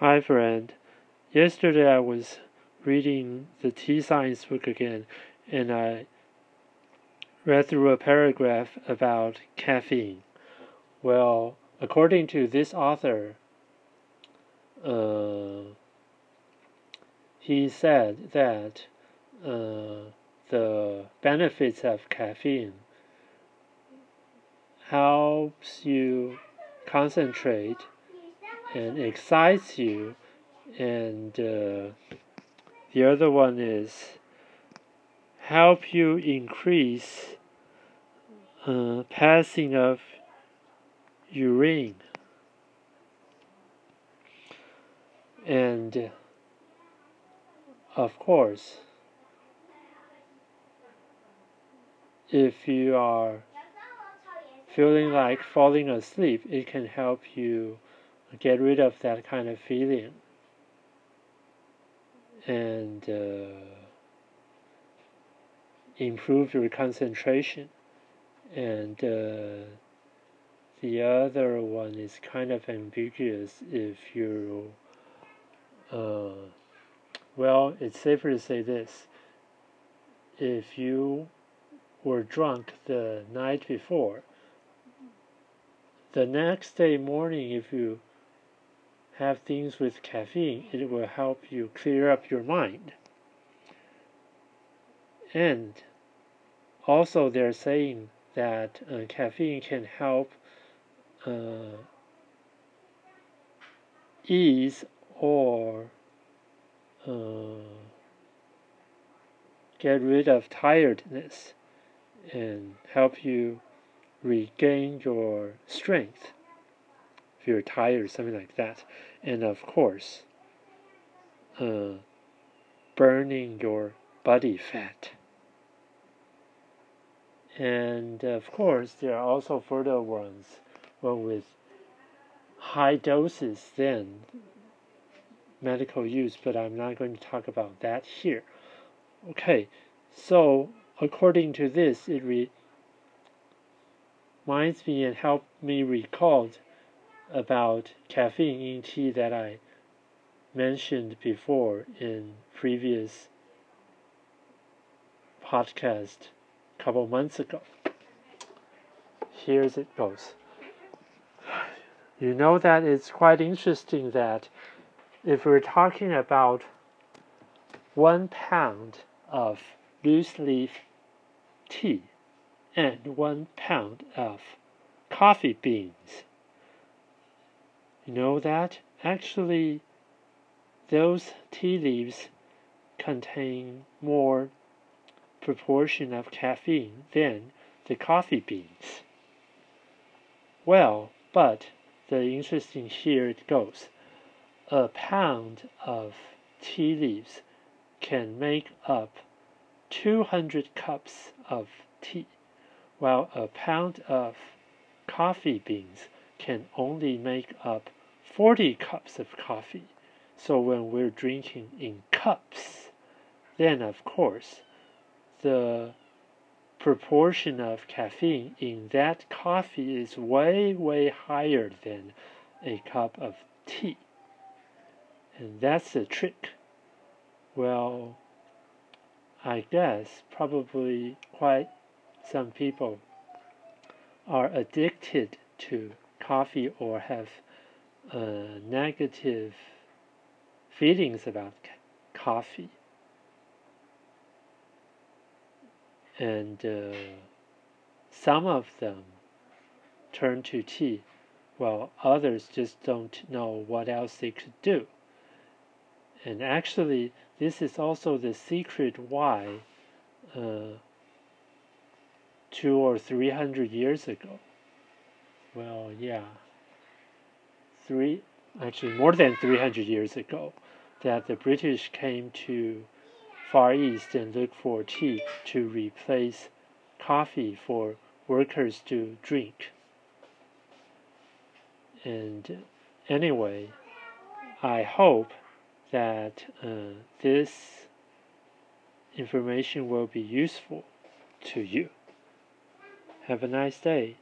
Hi, friend. Yesterday I was reading the tea science book again, and I read through a paragraph about caffeine. Well, according to this author, uh, he said that uh, the benefits of caffeine helps you concentrate and excites you. And uh, the other one is help you increase uh, passing of urine. And of course if you are feeling like falling asleep, it can help you get rid of that kind of feeling and uh, improve your concentration. And uh, the other one is kind of ambiguous if you, uh, well, it's safer to say this. If you were drunk the night before, the next day morning, if you have things with caffeine, it will help you clear up your mind. And also, they're saying that uh, caffeine can help uh, ease or uh, get rid of tiredness and help you regain your strength if you're tired, something like that. And of course, uh, burning your body fat. And of course, there are also further ones, one with high doses, then medical use, but I'm not going to talk about that here. Okay, so according to this, it re- reminds me and help me recall about caffeine in tea that I mentioned before in previous podcast a couple months ago. Here's it goes. You know that it's quite interesting that if we're talking about one pound of loose leaf tea, and one pound of coffee beans. Know that actually those tea leaves contain more proportion of caffeine than the coffee beans. Well, but the interesting here it goes. A pound of tea leaves can make up 200 cups of tea while a pound of coffee beans can only make up 40 cups of coffee. So when we're drinking in cups, then of course the proportion of caffeine in that coffee is way, way higher than a cup of tea. And that's the trick. Well, I guess probably quite some people are addicted to coffee or have uh, negative feelings about coffee. And uh, some of them turn to tea, while others just don't know what else they could do. And actually, this is also the secret why uh, two or three hundred years ago. Well, yeah, three, actually more than 300 years ago, that the British came to Far East and looked for tea to replace coffee for workers to drink. And anyway, I hope that uh, this information will be useful to you. Have a nice day.